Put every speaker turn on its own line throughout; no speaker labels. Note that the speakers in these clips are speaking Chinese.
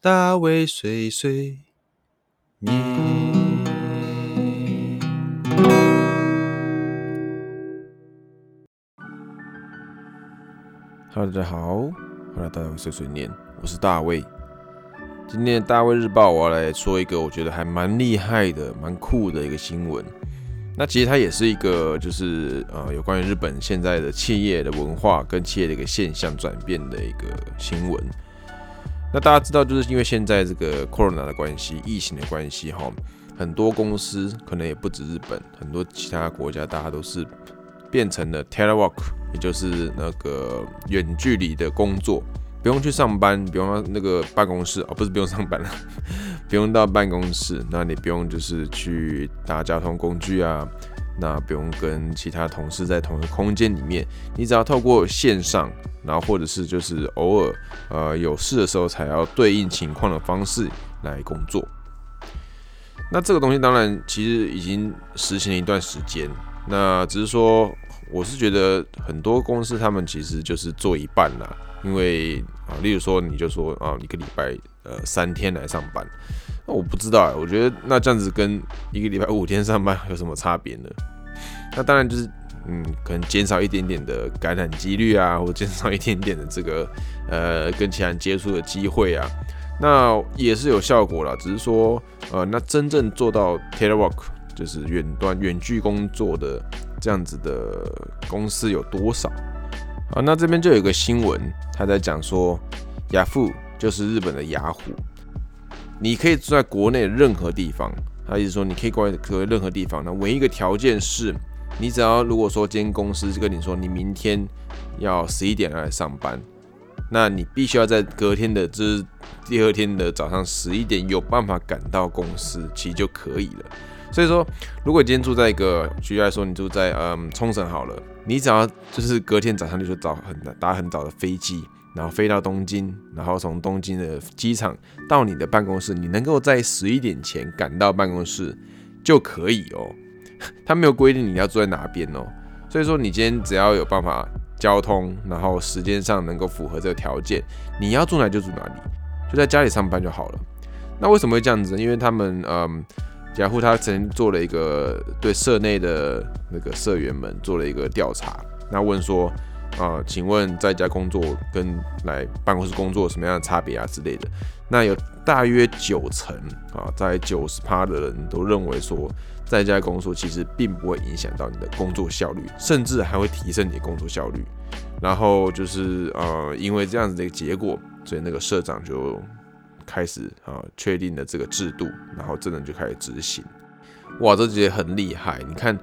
大卫碎碎念。Hello，大家好，欢迎来到大卫碎碎念，我是大卫。今天的大卫日报，我要来说一个我觉得还蛮厉害的、蛮酷的一个新闻。那其实它也是一个，就是呃，有关于日本现在的企业的文化跟企业的一个现象转变的一个新闻。那大家知道，就是因为现在这个 corona 的关系，疫情的关系，哈，很多公司可能也不止日本，很多其他国家，大家都是变成了 telework，也就是那个远距离的工作，不用去上班，不用那个办公室，哦，不是不用上班了，不用到办公室，那你不用就是去搭交通工具啊。那不用跟其他同事在同一个空间里面，你只要透过线上，然后或者是就是偶尔呃有事的时候才要对应情况的方式来工作。那这个东西当然其实已经实行了一段时间，那只是说我是觉得很多公司他们其实就是做一半啦，因为啊，例如说你就说啊一个礼拜呃三天来上班。那我不知道哎，我觉得那这样子跟一个礼拜五天上班有什么差别呢？那当然就是，嗯，可能减少一点点的感染几率啊，或减少一点点的这个呃跟其他人接触的机会啊，那也是有效果了。只是说，呃，那真正做到 telework 就是远端远距工作的这样子的公司有多少？啊，那这边就有个新闻，他在讲说，雅虎就是日本的雅虎。你可以住在国内任何地方，他意思说你可以过来可任何地方。那唯一一个条件是，你只要如果说今天公司跟你说你明天要十一点来上班，那你必须要在隔天的就是第二天的早上十一点有办法赶到公司，其实就可以了。所以说，如果今天住在一个，举例来说，你住在嗯冲绳好了，你只要就是隔天早上就早很打很早的飞机。然后飞到东京，然后从东京的机场到你的办公室，你能够在十一点前赶到办公室就可以哦。他没有规定你要住在哪边哦，所以说你今天只要有办法交通，然后时间上能够符合这个条件，你要住哪就住哪里，就在家里上班就好了。那为什么会这样子？因为他们嗯，雅虎他曾经做了一个对社内的那个社员们做了一个调查，那问说。啊，请问在家工作跟来办公室工作有什么样的差别啊之类的？那有大约九成啊，在九十趴的人都认为说，在家工作其实并不会影响到你的工作效率，甚至还会提升你的工作效率。然后就是呃，因为这样子的一个结果，所以那个社长就开始啊，确定了这个制度，然后真的就开始执行。哇，这节很厉害！你看，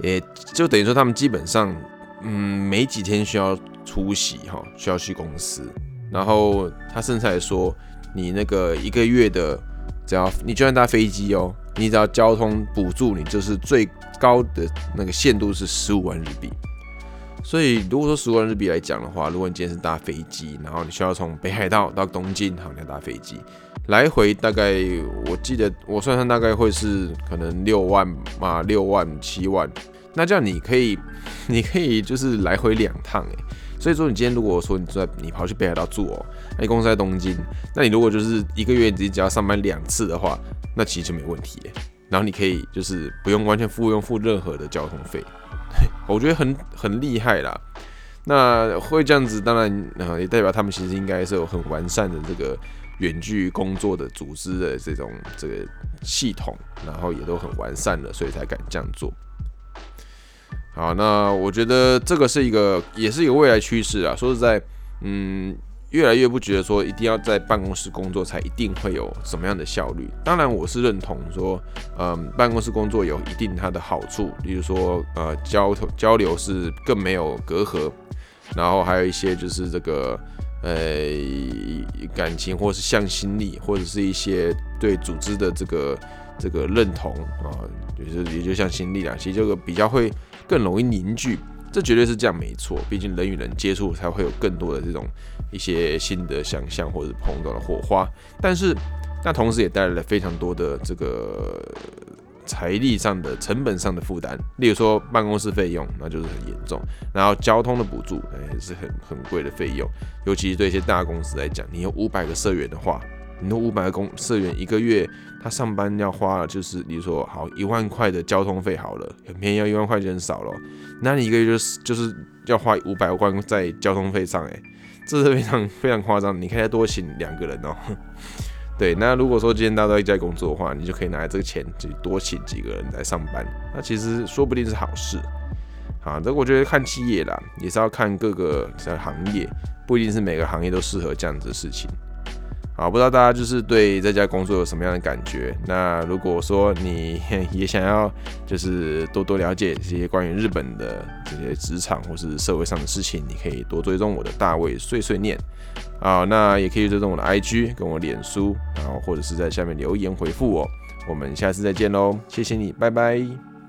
也，就等于说他们基本上。嗯，没几天需要出席哈，需要去公司。然后他甚至还说，你那个一个月的，只要你就算搭飞机哦，你只要交通补助，你就是最高的那个限度是十五万日币。所以如果说十五万日币来讲的话，如果你今天是搭飞机，然后你需要从北海道到东京，好，你要搭飞机来回，大概我记得我算算大概会是可能六万嘛，六万七万。那这样你可以，你可以就是来回两趟诶。所以说你今天如果说你在你跑去北海道住哦，那你公司在东京，那你如果就是一个月你只要上班两次的话，那其实就没问题。然后你可以就是不用完全付用付任何的交通费，我觉得很很厉害啦。那会这样子，当然啊也代表他们其实应该是有很完善的这个远距工作的组织的这种这个系统，然后也都很完善了，所以才敢这样做。好，那我觉得这个是一个，也是一个未来趋势啊。说实在，嗯，越来越不觉得说一定要在办公室工作才一定会有什么样的效率。当然，我是认同说，嗯，办公室工作有一定它的好处，比如说，呃，交交流是更没有隔阂，然后还有一些就是这个，呃，感情或是向心力，或者是一些对组织的这个这个认同啊，就是也就像心力啊，其实这个比较会。更容易凝聚，这绝对是这样没错。毕竟人与人接触才会有更多的这种一些新的想象或者碰撞的火花。但是，那同时也带来了非常多的这个财力上的成本上的负担。例如说办公室费用，那就是很严重。然后交通的补助，也是很很贵的费用。尤其是对一些大公司来讲，你有五百个社员的话，你那五百个公社员一个月他上班要花，就是你说好一万块的交通费好了，很便宜，要一万块就很少了。那你一个月就是就是要花五百万在交通费上，诶，这是非常非常夸张。你可以再多请两个人哦。对，那如果说今天大家都在工作的话，你就可以拿这个钱去多请几个人来上班，那其实说不定是好事。好，这我觉得看企业啦，也是要看各个在行业，不一定是每个行业都适合这样子的事情。好，不知道大家就是对这家工作有什么样的感觉？那如果说你 也想要就是多多了解这些关于日本的这些职场或是社会上的事情，你可以多追踪我的大卫碎碎念。好，那也可以追踪我的 IG 跟我脸书，然后或者是在下面留言回复我。我们下次再见喽，谢谢你，拜拜。